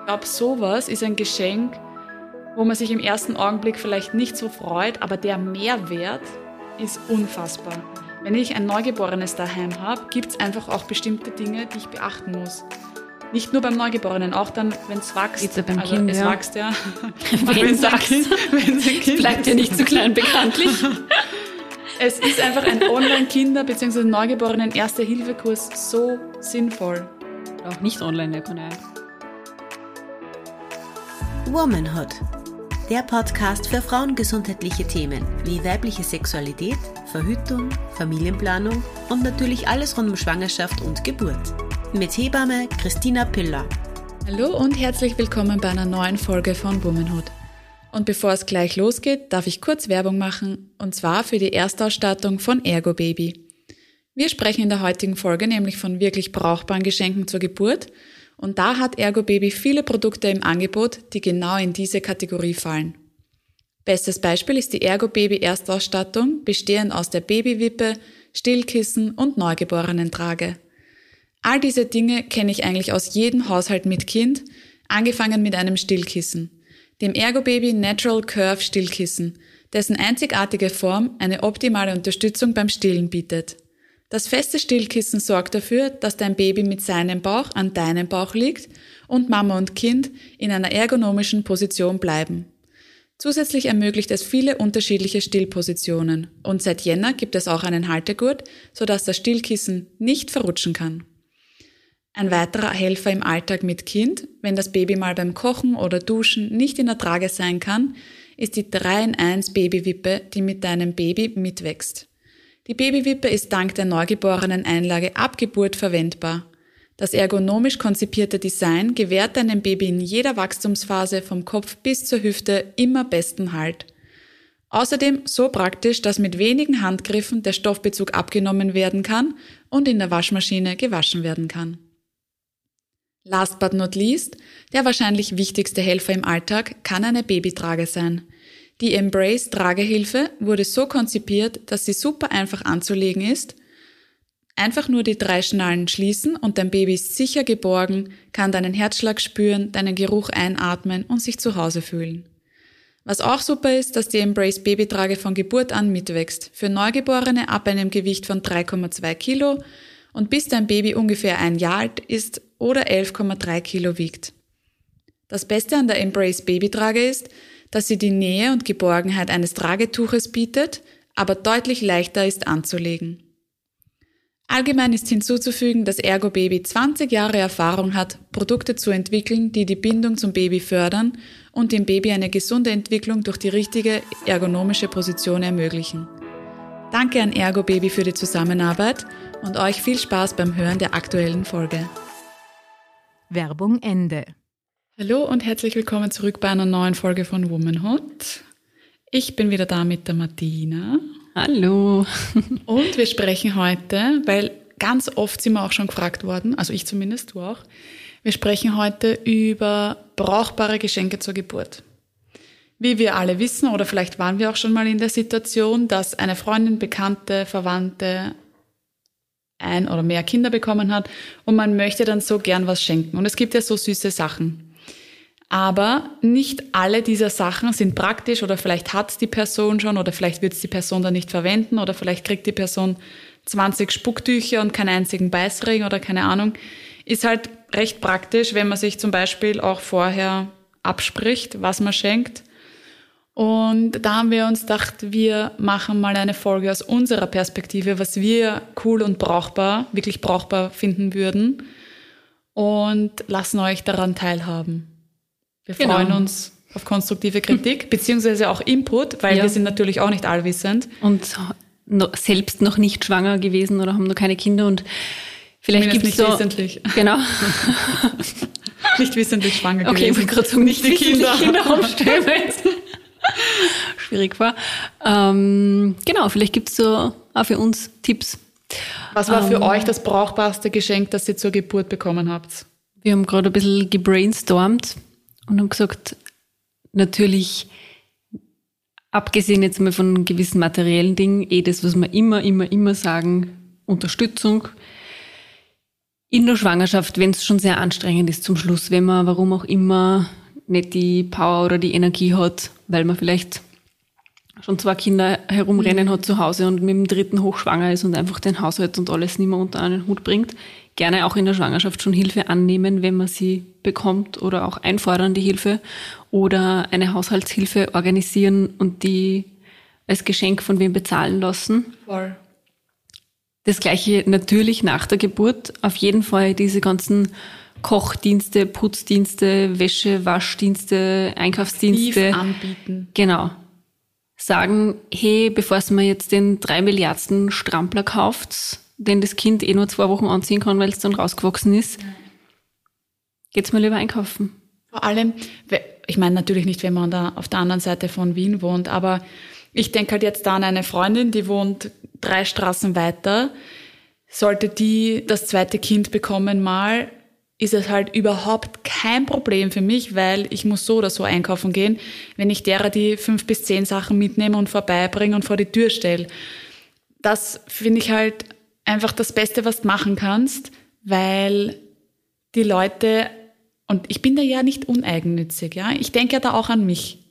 Ich glaube, sowas ist ein Geschenk, wo man sich im ersten Augenblick vielleicht nicht so freut, aber der Mehrwert ist unfassbar. Wenn ich ein Neugeborenes daheim habe, gibt es einfach auch bestimmte Dinge, die ich beachten muss. Nicht nur beim Neugeborenen, auch dann, wenn es wächst. Ja beim also Kind, es ja. wächst ja. Wenn es ein Kind, wenn's ein Kind Bleibt ja nicht zu klein bekanntlich. Es ist einfach ein Online-Kinder- bzw. Neugeborenen Erste-Hilfe-Kurs so sinnvoll. Auch nicht online, der kann ja. Womanhood. Der Podcast für frauengesundheitliche Themen wie weibliche Sexualität, Verhütung, Familienplanung und natürlich alles rund um Schwangerschaft und Geburt. Mit Hebamme Christina Piller. Hallo und herzlich willkommen bei einer neuen Folge von Womanhood. Und bevor es gleich losgeht, darf ich kurz Werbung machen, und zwar für die Erstausstattung von Ergo Baby. Wir sprechen in der heutigen Folge nämlich von wirklich brauchbaren Geschenken zur Geburt, und da hat Ergo Baby viele Produkte im Angebot, die genau in diese Kategorie fallen. Bestes Beispiel ist die Ergo Baby Erstausstattung, bestehend aus der Babywippe, Stillkissen und Neugeborenentrage. All diese Dinge kenne ich eigentlich aus jedem Haushalt mit Kind, angefangen mit einem Stillkissen, dem Ergo Baby Natural Curve Stillkissen, dessen einzigartige Form eine optimale Unterstützung beim Stillen bietet. Das feste Stillkissen sorgt dafür, dass dein Baby mit seinem Bauch an deinem Bauch liegt und Mama und Kind in einer ergonomischen Position bleiben. Zusätzlich ermöglicht es viele unterschiedliche Stillpositionen und seit Jänner gibt es auch einen Haltegurt, sodass das Stillkissen nicht verrutschen kann. Ein weiterer Helfer im Alltag mit Kind, wenn das Baby mal beim Kochen oder Duschen nicht in der Trage sein kann, ist die 3 in 1 Babywippe, die mit deinem Baby mitwächst. Die Babywippe ist dank der neugeborenen Einlage ab Geburt verwendbar. Das ergonomisch konzipierte Design gewährt deinem Baby in jeder Wachstumsphase vom Kopf bis zur Hüfte immer besten Halt. Außerdem so praktisch, dass mit wenigen Handgriffen der Stoffbezug abgenommen werden kann und in der Waschmaschine gewaschen werden kann. Last but not least, der wahrscheinlich wichtigste Helfer im Alltag kann eine Babytrage sein. Die Embrace Tragehilfe wurde so konzipiert, dass sie super einfach anzulegen ist. Einfach nur die drei Schnallen schließen und dein Baby ist sicher geborgen, kann deinen Herzschlag spüren, deinen Geruch einatmen und sich zu Hause fühlen. Was auch super ist, dass die Embrace Babytrage von Geburt an mitwächst. Für Neugeborene ab einem Gewicht von 3,2 Kilo und bis dein Baby ungefähr ein Jahr alt ist oder 11,3 Kilo wiegt. Das Beste an der Embrace Babytrage ist, dass sie die Nähe und Geborgenheit eines Tragetuches bietet, aber deutlich leichter ist anzulegen. Allgemein ist hinzuzufügen, dass Ergo Baby 20 Jahre Erfahrung hat, Produkte zu entwickeln, die die Bindung zum Baby fördern und dem Baby eine gesunde Entwicklung durch die richtige ergonomische Position ermöglichen. Danke an Ergo Baby für die Zusammenarbeit und euch viel Spaß beim Hören der aktuellen Folge. Werbung Ende. Hallo und herzlich willkommen zurück bei einer neuen Folge von Womanhood. Ich bin wieder da mit der Martina Hallo. und wir sprechen heute, weil ganz oft sind wir auch schon gefragt worden, also ich zumindest, du auch, wir sprechen heute über brauchbare Geschenke zur Geburt. Wie wir alle wissen, oder vielleicht waren wir auch schon mal in der Situation, dass eine Freundin, Bekannte, Verwandte ein oder mehr Kinder bekommen hat und man möchte dann so gern was schenken. Und es gibt ja so süße Sachen. Aber nicht alle dieser Sachen sind praktisch oder vielleicht hat die Person schon oder vielleicht wird es die Person dann nicht verwenden oder vielleicht kriegt die Person 20 Spucktücher und keinen einzigen Beißring oder keine Ahnung. Ist halt recht praktisch, wenn man sich zum Beispiel auch vorher abspricht, was man schenkt. Und da haben wir uns gedacht, wir machen mal eine Folge aus unserer Perspektive, was wir cool und brauchbar, wirklich brauchbar finden würden und lassen euch daran teilhaben. Wir Genau. freuen uns auf konstruktive Kritik, beziehungsweise auch Input, weil Ja. wir sind natürlich auch nicht allwissend. Und selbst noch nicht schwanger gewesen oder haben noch keine Kinder und vielleicht gibt es nicht so. wissentlich. Genau. Nicht wissentlich schwanger Okay, ich gewesen. wollte gerade sagen, nicht die Kinder. Kinder es Schwierig war. Ähm, genau, vielleicht gibt es so auch für uns Tipps. Was war für Ähm. euch das brauchbarste Geschenk, das ihr zur Geburt bekommen habt? Wir haben gerade ein bisschen gebrainstormt und haben gesagt, natürlich, abgesehen jetzt mal von gewissen materiellen Dingen, eh das, was wir immer, immer, immer sagen, Unterstützung. in der Schwangerschaft, wenn es schon sehr anstrengend ist zum Schluss, wenn man warum auch immer nicht die Power oder die Energie hat, weil man vielleicht schon zwei Kinder herumrennen hat zu Hause und mit dem dritten hochschwanger ist und einfach den Haushalt und alles nicht mehr unter einen Hut bringt, gerne auch in der Schwangerschaft schon Hilfe annehmen, wenn man sie bekommt oder auch einfordern die Hilfe oder eine Haushaltshilfe organisieren und die als Geschenk von wem bezahlen lassen. Voll. Das gleiche natürlich nach der Geburt. Auf jeden Fall diese ganzen Kochdienste, Putzdienste, Wäsche, Waschdienste, Einkaufsdienste. Lief anbieten. Genau. Sagen, hey, bevor es mir jetzt den drei Milliardsten Strampler kauft, den das Kind eh nur zwei Wochen anziehen kann, weil es dann rausgewachsen ist, geht's mal lieber einkaufen. Vor allem, ich meine natürlich nicht, wenn man da auf der anderen Seite von Wien wohnt, aber ich denke halt jetzt da an eine Freundin, die wohnt drei Straßen weiter. Sollte die das zweite Kind bekommen mal, ist es halt überhaupt kein Problem für mich, weil ich muss so oder so einkaufen gehen, wenn ich derer die fünf bis zehn Sachen mitnehme und vorbeibringe und vor die Tür stelle. Das finde ich halt einfach das Beste, was du machen kannst, weil die Leute, und ich bin da ja nicht uneigennützig, ja, ich denke ja da auch an mich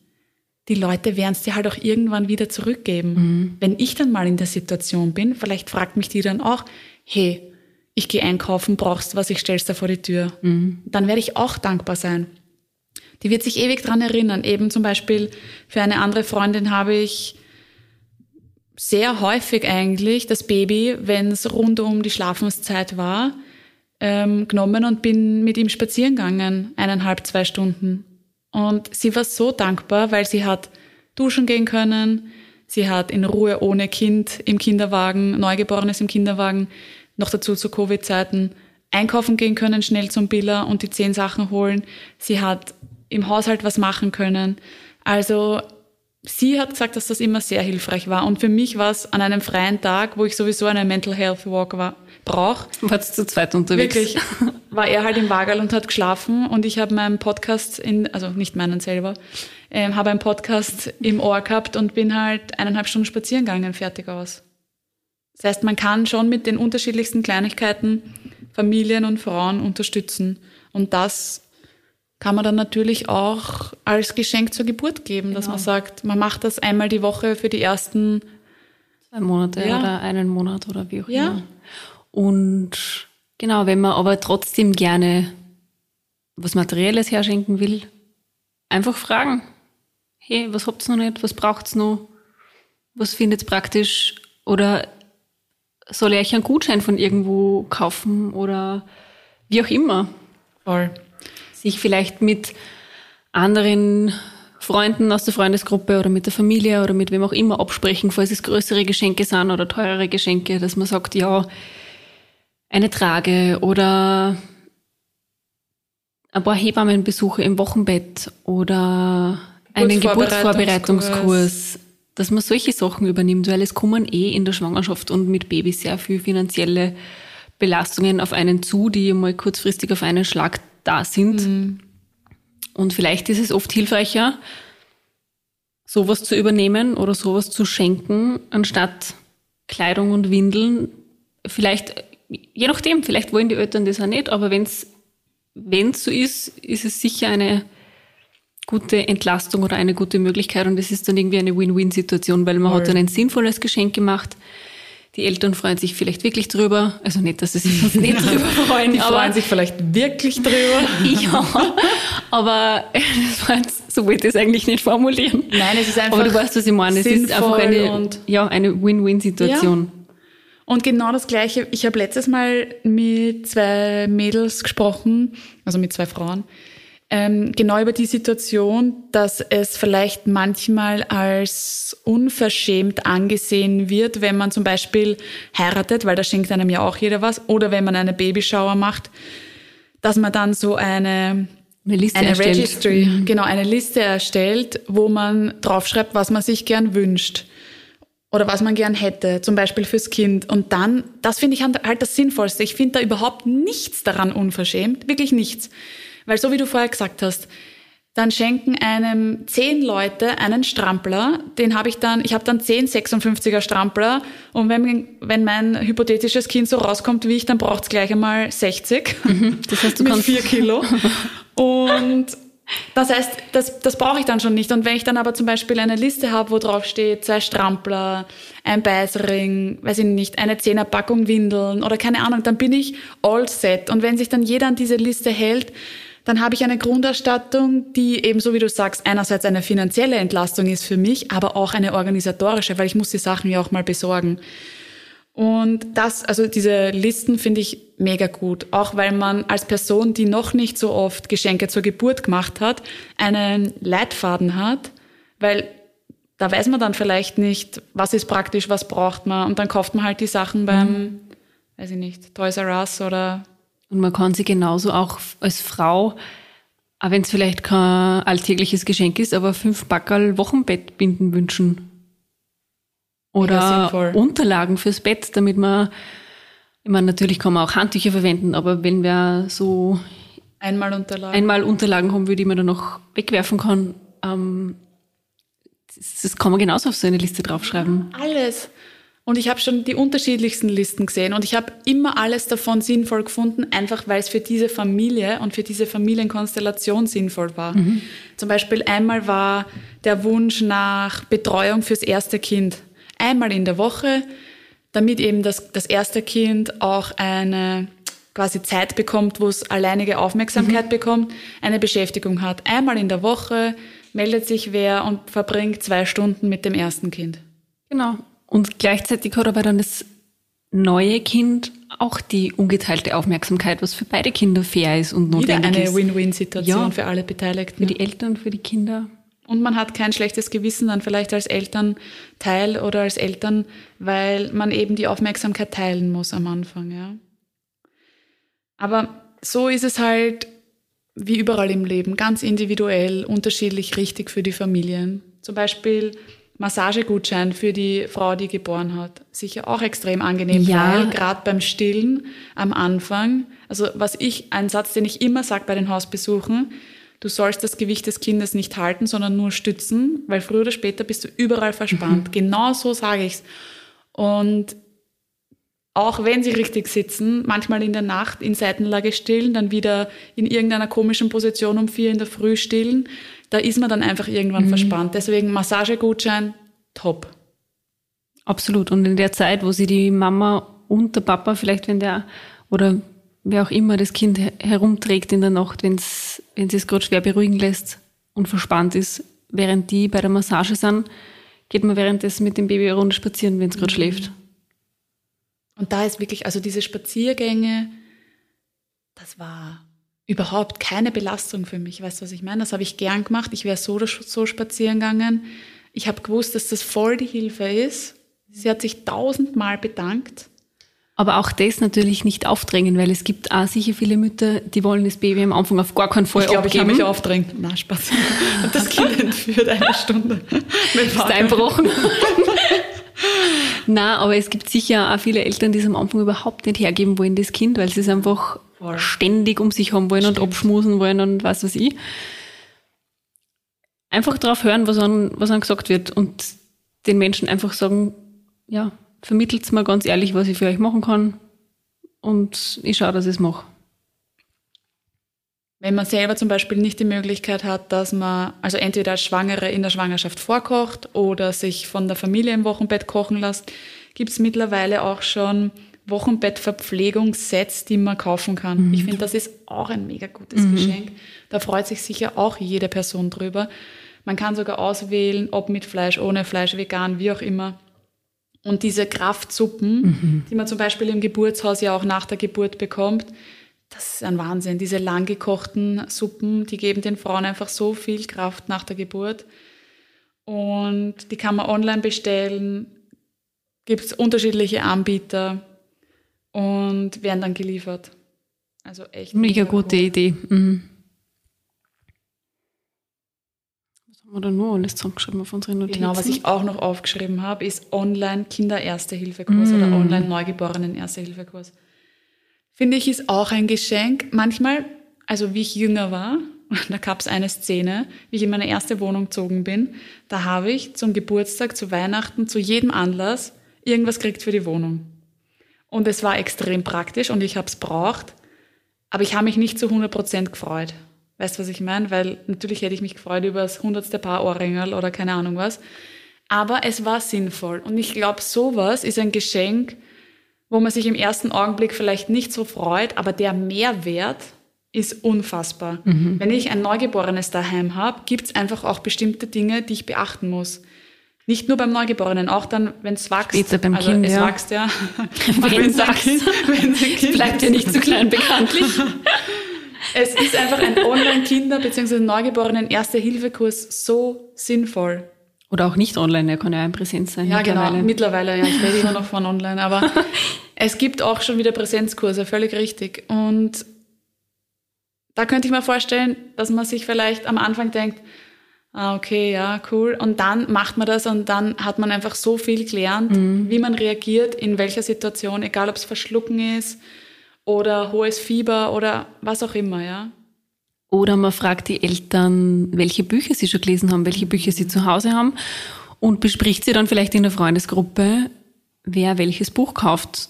die Leute werden es dir halt auch irgendwann wieder zurückgeben. Mhm. Wenn ich dann mal in der Situation bin, vielleicht fragt mich die dann auch, hey, ich gehe einkaufen, brauchst du was, ich stell's da vor die Tür. Mhm. Dann werde ich auch dankbar sein. Die wird sich ewig dran erinnern. Eben zum Beispiel für eine andere Freundin habe ich sehr häufig eigentlich das Baby, wenn es rund um die Schlafenszeit war, ähm, genommen und bin mit ihm spazieren gegangen, eineinhalb, zwei Stunden. Und sie war so dankbar, weil sie hat duschen gehen können, sie hat in Ruhe ohne Kind im Kinderwagen, Neugeborenes im Kinderwagen, noch dazu zu Covid-Zeiten, einkaufen gehen können, schnell zum Biller und die zehn Sachen holen. Sie hat im Haushalt was machen können. Also sie hat gesagt, dass das immer sehr hilfreich war. Und für mich war es an einem freien Tag, wo ich sowieso einen Mental Health Walk war, brauche. Warst du zu zweit unterwegs? Wirklich. War er halt im Wagerl und hat geschlafen und ich habe meinen Podcast in, also nicht meinen selber, ähm, habe einen Podcast im Ohr gehabt und bin halt eineinhalb Stunden spazieren gegangen, fertig aus. Das heißt, man kann schon mit den unterschiedlichsten Kleinigkeiten Familien und Frauen unterstützen. Und das kann man dann natürlich auch als Geschenk zur Geburt geben, genau. dass man sagt, man macht das einmal die Woche für die ersten zwei Monate ja. oder einen Monat oder wie auch ja. immer. Und genau, wenn man aber trotzdem gerne was Materielles herschenken will, einfach fragen. Hey, was habt ihr noch nicht? Was braucht's noch? Was findet praktisch? Oder soll ich euch einen Gutschein von irgendwo kaufen oder wie auch immer? Voll. Sich vielleicht mit anderen Freunden aus der Freundesgruppe oder mit der Familie oder mit wem auch immer absprechen, falls es größere Geschenke sind oder teurere Geschenke, dass man sagt, ja, eine Trage oder ein paar Hebammenbesuche im Wochenbett oder einen Geburtsvorbereitungskurs, dass man solche Sachen übernimmt, weil es kommen eh in der Schwangerschaft und mit Baby sehr viel finanzielle Belastungen auf einen zu, die mal kurzfristig auf einen Schlag da sind. Mhm. Und vielleicht ist es oft hilfreicher, sowas zu übernehmen oder sowas zu schenken, anstatt Kleidung und Windeln. Vielleicht je nachdem, vielleicht wollen die Eltern das auch nicht, aber wenn es so ist, ist es sicher eine gute Entlastung oder eine gute Möglichkeit und es ist dann irgendwie eine Win-Win-Situation, weil man Voll. hat dann ein sinnvolles Geschenk gemacht. Die Eltern freuen sich vielleicht wirklich drüber. Also nicht, dass sie sich nicht drüber freuen. Die freuen sich vielleicht wirklich drüber. ja, aber das war jetzt, so wollte ich es eigentlich nicht formulieren. Nein, es ist einfach Aber du weißt, was ich meine. Es ist einfach eine, ja, eine Win-Win-Situation. Ja. Und genau das Gleiche, ich habe letztes Mal mit zwei Mädels gesprochen, also mit zwei Frauen, ähm, genau über die Situation, dass es vielleicht manchmal als unverschämt angesehen wird, wenn man zum Beispiel heiratet, weil da schenkt einem ja auch jeder was, oder wenn man eine Babyshower macht, dass man dann so eine eine Liste eine erstellt. Registry, mhm. genau, eine Liste erstellt, wo man draufschreibt, was man sich gern wünscht oder was man gern hätte, zum Beispiel fürs Kind. Und dann, das finde ich halt das Sinnvollste. Ich finde da überhaupt nichts daran unverschämt, wirklich nichts. Weil so wie du vorher gesagt hast, dann schenken einem zehn Leute einen Strampler. Den habe ich dann, ich habe dann zehn 56er Strampler. Und wenn, wenn mein hypothetisches Kind so rauskommt wie ich, dann braucht es gleich einmal 60. Mhm, das heißt, du mit kannst vier Kilo. Und das heißt, das, das brauche ich dann schon nicht. Und wenn ich dann aber zum Beispiel eine Liste habe, wo drauf steht, zwei Strampler, ein Beißring, weiß ich nicht, eine Zehnerpackung Windeln oder keine Ahnung, dann bin ich all set. Und wenn sich dann jeder an diese Liste hält, dann habe ich eine Grunderstattung, die eben so wie du sagst, einerseits eine finanzielle Entlastung ist für mich, aber auch eine organisatorische, weil ich muss die Sachen ja auch mal besorgen. Und das, also diese Listen finde ich mega gut, auch weil man als Person, die noch nicht so oft Geschenke zur Geburt gemacht hat, einen Leitfaden hat, weil da weiß man dann vielleicht nicht, was ist praktisch, was braucht man und dann kauft man halt die Sachen beim, mhm. weiß ich nicht, Toys R Us oder. Und man kann sie genauso auch als Frau, auch wenn es vielleicht kein alltägliches Geschenk ist, aber fünf Backerl Wochenbettbinden wünschen oder Unterlagen fürs Bett, damit man, ich meine, natürlich kann man auch Handtücher verwenden, aber wenn wir so einmal Unterlagen, einmal Unterlagen haben, die man dann noch wegwerfen kann, ähm, das, das kann man genauso auf so eine Liste draufschreiben. Alles. Und ich habe schon die unterschiedlichsten Listen gesehen und ich habe immer alles davon sinnvoll gefunden, einfach weil es für diese Familie und für diese Familienkonstellation sinnvoll war. Mhm. Zum Beispiel einmal war der Wunsch nach Betreuung fürs erste Kind einmal in der Woche, damit eben das, das erste Kind auch eine quasi Zeit bekommt, wo es alleinige Aufmerksamkeit mhm. bekommt, eine Beschäftigung hat. Einmal in der Woche meldet sich wer und verbringt zwei Stunden mit dem ersten Kind. Genau. Und gleichzeitig hat aber dann das neue Kind auch die ungeteilte Aufmerksamkeit, was für beide Kinder fair ist und notwendig Wieder eine Win-Win-Situation ja, für alle Beteiligten. Für die Eltern, für die Kinder. Und man hat kein schlechtes Gewissen dann vielleicht als Elternteil oder als Eltern, weil man eben die Aufmerksamkeit teilen muss am Anfang, ja. Aber so ist es halt wie überall im Leben, ganz individuell, unterschiedlich richtig für die Familien. Zum Beispiel Massagegutschein für die Frau, die geboren hat. Sicher auch extrem angenehm, ja. weil gerade beim Stillen am Anfang, also was ich, ein Satz, den ich immer sage bei den Hausbesuchen, du sollst das Gewicht des Kindes nicht halten, sondern nur stützen, weil früher oder später bist du überall verspannt. Mhm. Genau so sage ich's. Und auch wenn sie richtig sitzen, manchmal in der Nacht in Seitenlage stillen, dann wieder in irgendeiner komischen Position um vier in der Früh stillen, da ist man dann einfach irgendwann mhm. verspannt. Deswegen Massagegutschein, top. Absolut. Und in der Zeit, wo sie die Mama und der Papa vielleicht, wenn der oder wer auch immer das Kind herumträgt in der Nacht, wenn's, wenn es gerade schwer beruhigen lässt und verspannt ist, während die bei der Massage sind, geht man währenddessen mit dem Baby eine Runde spazieren, wenn es gerade mhm. schläft. Und da ist wirklich, also diese Spaziergänge, das war überhaupt keine Belastung für mich. Weißt du, was ich meine? Das habe ich gern gemacht. Ich wäre so oder so spazieren gegangen. Ich habe gewusst, dass das voll die Hilfe ist. Sie hat sich tausendmal bedankt. Aber auch das natürlich nicht aufdrängen, weil es gibt auch sicher viele Mütter, die wollen das Baby am Anfang auf gar keinen Fall ich glaub, abgeben. Ich glaube, ich habe mich aufdrängt. Na, Spaß. Und das Kind entführt eine Stunde. Ist einbrochen. Na, aber es gibt sicher auch viele Eltern, die es am Anfang überhaupt nicht hergeben wollen, das Kind, weil sie es einfach Voll. ständig um sich haben wollen Stimmt. und abschmusen wollen und was weiß ich. Einfach drauf hören, was an, was an gesagt wird und den Menschen einfach sagen, ja, vermittelt mir ganz ehrlich, was ich für euch machen kann und ich schaue, dass ich es mache. Wenn man selber zum Beispiel nicht die Möglichkeit hat, dass man also entweder als Schwangere in der Schwangerschaft vorkocht oder sich von der Familie im Wochenbett kochen lässt, gibt es mittlerweile auch schon Wochenbettverpflegungssets, die man kaufen kann. Mhm. Ich finde, das ist auch ein mega gutes mhm. Geschenk. Da freut sich sicher auch jede Person drüber. Man kann sogar auswählen, ob mit Fleisch, ohne Fleisch, vegan, wie auch immer. Und diese Kraftsuppen, mhm. die man zum Beispiel im Geburtshaus ja auch nach der Geburt bekommt, das ist ein Wahnsinn. Diese lang gekochten Suppen, die geben den Frauen einfach so viel Kraft nach der Geburt. Und die kann man online bestellen. Gibt es unterschiedliche Anbieter und werden dann geliefert. Also echt. Mega, mega gute hoch. Idee. Mhm. Oder nur alles zusammengeschrieben auf unsere Notizen? Genau, was ich auch noch aufgeschrieben habe, ist online Kinder-Erste-Hilfe-Kurs mm. oder online Neugeborenen-Erste-Hilfe-Kurs. Finde ich, ist auch ein Geschenk. Manchmal, also wie ich jünger war, da gab es eine Szene, wie ich in meine erste Wohnung gezogen bin. Da habe ich zum Geburtstag, zu Weihnachten, zu jedem Anlass irgendwas gekriegt für die Wohnung. Und es war extrem praktisch und ich habe es braucht. Aber ich habe mich nicht zu 100% gefreut. Weißt du, was ich meine? Weil natürlich hätte ich mich gefreut über das hundertste Paar Ohrringel oder keine Ahnung was. Aber es war sinnvoll. Und ich glaube, sowas ist ein Geschenk, wo man sich im ersten Augenblick vielleicht nicht so freut, aber der Mehrwert ist unfassbar. Mhm. Wenn ich ein Neugeborenes daheim habe, gibt es einfach auch bestimmte Dinge, die ich beachten muss. Nicht nur beim Neugeborenen, auch dann, wenn es wächst. Später beim also Kind, es ja. wächst ja. wenn es wächst. Wenn bleibt ja nicht zu klein bekanntlich. es ist einfach ein Online-Kinder- bzw. Neugeborenen-Erste-Hilfe-Kurs so sinnvoll. Oder auch nicht online, er kann ja in Präsenz sein. Ja, mittlerweile. genau, mittlerweile, ja, ich rede immer noch von online, aber es gibt auch schon wieder Präsenzkurse, völlig richtig. Und da könnte ich mir vorstellen, dass man sich vielleicht am Anfang denkt, ah, okay, ja, cool. Und dann macht man das und dann hat man einfach so viel gelernt, mhm. wie man reagiert, in welcher Situation, egal ob es Verschlucken ist oder hohes Fieber oder was auch immer, ja. Oder man fragt die Eltern, welche Bücher sie schon gelesen haben, welche Bücher sie zu Hause haben und bespricht sie dann vielleicht in der Freundesgruppe, wer welches Buch kauft.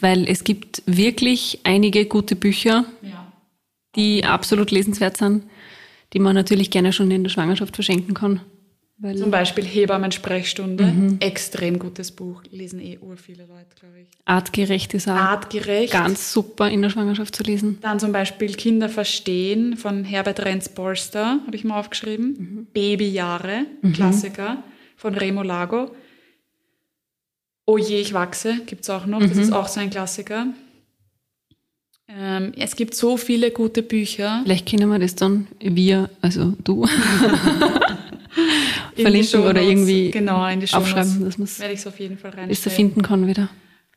Weil es gibt wirklich einige gute Bücher, ja. die absolut lesenswert sind die man natürlich gerne schon in der Schwangerschaft verschenken kann. Zum Beispiel Hebammen-Sprechstunde. Mhm. Extrem gutes Buch. Lesen eh ur viele Leute, glaube ich. Artgerecht ist auch Artgerecht. ganz super in der Schwangerschaft zu lesen. Dann zum Beispiel Kinder verstehen von Herbert Renz-Polster, habe ich mal aufgeschrieben. Mhm. Babyjahre, mhm. Klassiker von Remo Lago. Oh je, ich wachse, gibt es auch noch. Das mhm. ist auch so ein Klassiker. Ähm, es gibt so viele gute Bücher. Vielleicht können wir das dann, wir, also du, verlinken oder irgendwie genau, in die aufschreiben, dass man es auf jeden Fall rein finden kann wieder.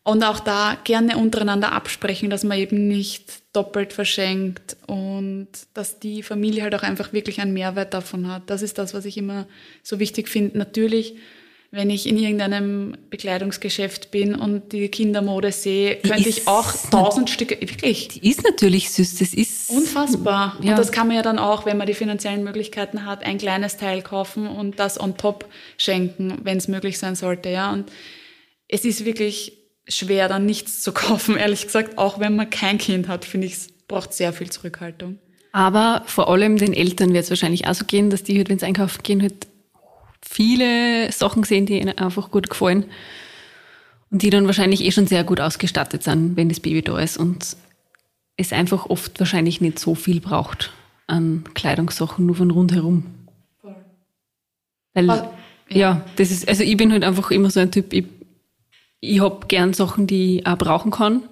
Und auch da gerne untereinander absprechen, dass man eben nicht doppelt verschenkt und dass die Familie halt auch einfach wirklich einen Mehrwert davon hat. Das ist das, was ich immer so wichtig finde. Natürlich wenn ich in irgendeinem Bekleidungsgeschäft bin und die Kindermode sehe, könnte ich auch tausend Stücke, wirklich. Die ist natürlich süß, das ist. Unfassbar. Ja. Und das kann man ja dann auch, wenn man die finanziellen Möglichkeiten hat, ein kleines Teil kaufen und das on top schenken, wenn es möglich sein sollte, ja. Und es ist wirklich schwer, dann nichts zu kaufen, ehrlich gesagt. Auch wenn man kein Kind hat, finde ich, es braucht sehr viel Zurückhaltung. Aber vor allem den Eltern wird es wahrscheinlich auch so gehen, dass die halt, wenn sie einkaufen gehen, halt viele Sachen gesehen, die ihnen einfach gut gefallen. Und die dann wahrscheinlich eh schon sehr gut ausgestattet sind, wenn das Baby da ist. Und es einfach oft wahrscheinlich nicht so viel braucht an Kleidungssachen, nur von rundherum. Weil, ah, ja. ja. das ist, also ich bin halt einfach immer so ein Typ, ich, ich hab gern Sachen, die ich auch brauchen kann.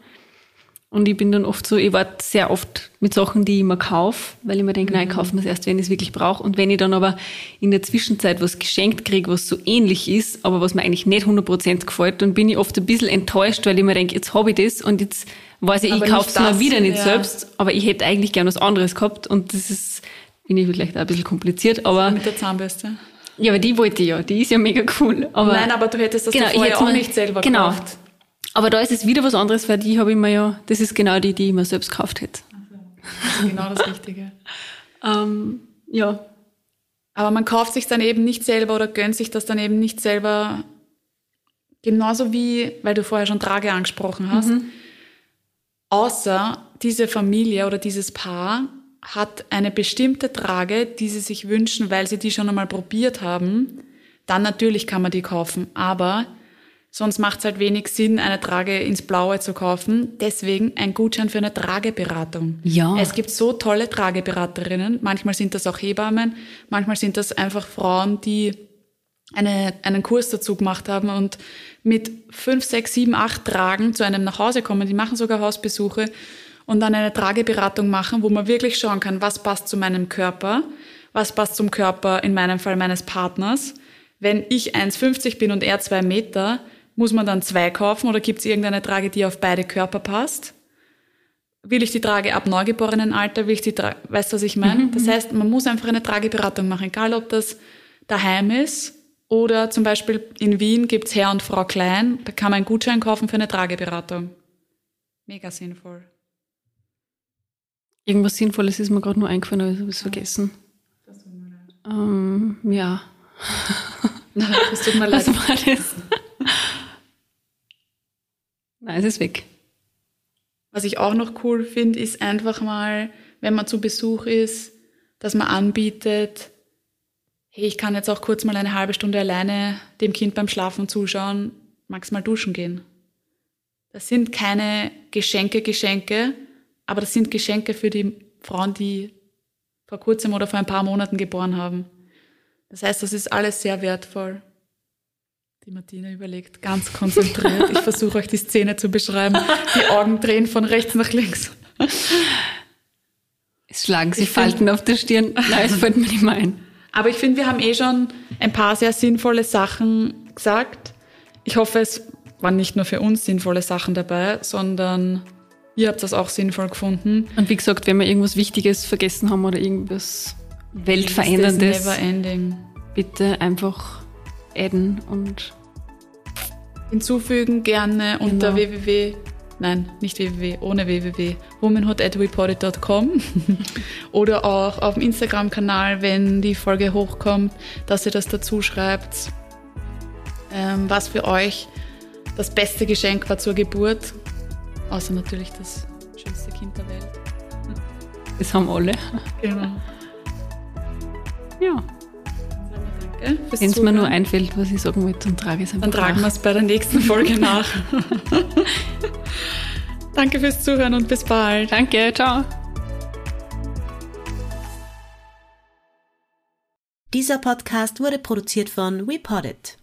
Und ich bin dann oft so, ich warte sehr oft mit Sachen, die ich mir kaufe, weil ich mir denke, mhm. nein, ich kaufe mir es erst, wenn ich es wirklich brauche. Und wenn ich dann aber in der Zwischenzeit was geschenkt kriege, was so ähnlich ist, aber was mir eigentlich nicht 100% gefällt, dann bin ich oft ein bisschen enttäuscht, weil ich mir denke, jetzt habe ich das und jetzt weiß ich, aber ich kaufe es mir wieder nicht ja. selbst, aber ich hätte eigentlich gern was anderes gehabt und das ist, bin ich vielleicht auch ein bisschen kompliziert, aber... Mit der Zahnbürste? Ja, aber die wollte ich ja, die ist ja mega cool. Aber Nein, aber du hättest das genau, vorher auch nicht selber genau, gekauft. Aber da ist es wieder was anderes, weil die habe ich mir ja, das ist genau die, die ich mir selbst gekauft hätte. Also, genau das Richtige. ähm, ja. Aber man kauft sich dann eben nicht selber oder gönnt sich das dann eben nicht selber. Genauso wie, weil du vorher schon Trage angesprochen hast. Mhm. Außer diese Familie oder dieses Paar hat eine bestimmte Trage, die sie sich wünschen, weil sie die schon einmal probiert haben, dann natürlich kann man die kaufen. Aber Sonst macht es halt wenig Sinn, eine Trage ins Blaue zu kaufen. Deswegen ein Gutschein für eine Trageberatung. Ja. Es gibt so tolle Trageberaterinnen. Manchmal sind das auch Hebammen. Manchmal sind das einfach Frauen, die eine, einen Kurs dazu gemacht haben und mit fünf, sechs, sieben, acht Tragen zu einem nach Hause kommen. Die machen sogar Hausbesuche und dann eine Trageberatung machen, wo man wirklich schauen kann, was passt zu meinem Körper, was passt zum Körper in meinem Fall meines Partners. Wenn ich 1,50 bin und er zwei Meter, muss man dann zwei kaufen oder gibt es irgendeine Trage, die auf beide Körper passt? Will ich die Trage ab Neugeborenenalter? Will ich die Trage, weißt du, was ich meine? Mhm. Das mhm. heißt, man muss einfach eine Trageberatung machen, egal ob das daheim ist oder zum Beispiel in Wien gibt's Herr und Frau Klein, da kann man einen Gutschein kaufen für eine Trageberatung. Mega sinnvoll. Irgendwas Sinnvolles ist mir gerade nur eingefallen, aber ich habe es vergessen. Ähm, ja. Nein, das tut mir leid. Was war das? Nein, es ist weg. Was ich auch noch cool finde, ist einfach mal, wenn man zu Besuch ist, dass man anbietet, hey, ich kann jetzt auch kurz mal eine halbe Stunde alleine dem Kind beim Schlafen zuschauen, magst mal duschen gehen. Das sind keine Geschenke, Geschenke, aber das sind Geschenke für die Frauen, die vor kurzem oder vor ein paar Monaten geboren haben. Das heißt, das ist alles sehr wertvoll. Die Martina überlegt ganz konzentriert. Ich versuche euch die Szene zu beschreiben. Die Augen drehen von rechts nach links. Es schlagen sich Falten auf der Stirn. Nein, es fällt mir nicht mehr ein. Aber ich finde, wir haben eh schon ein paar sehr sinnvolle Sachen gesagt. Ich hoffe, es waren nicht nur für uns sinnvolle Sachen dabei, sondern ihr habt das auch sinnvoll gefunden. Und wie gesagt, wenn wir irgendwas Wichtiges vergessen haben oder irgendwas Weltveränderndes, never ending. bitte einfach adden und hinzufügen gerne unter Genau. www nein, nicht www, ohne www, womanhood.reported.com oder auch auf dem Instagram-Kanal, wenn die Folge hochkommt, dass ihr das dazu schreibt, ähm, was für euch das beste Geschenk war zur Geburt, außer natürlich das schönste Kind der Welt. das haben alle. Genau. Ja. Wenn es mir nur einfällt, was ich sagen wollte, dann trage ich es einfach Dann tragen wir es bei der nächsten Folge nach. Danke fürs Zuhören und bis bald. Danke, ciao. Dieser Podcast wurde produziert von WePoddit.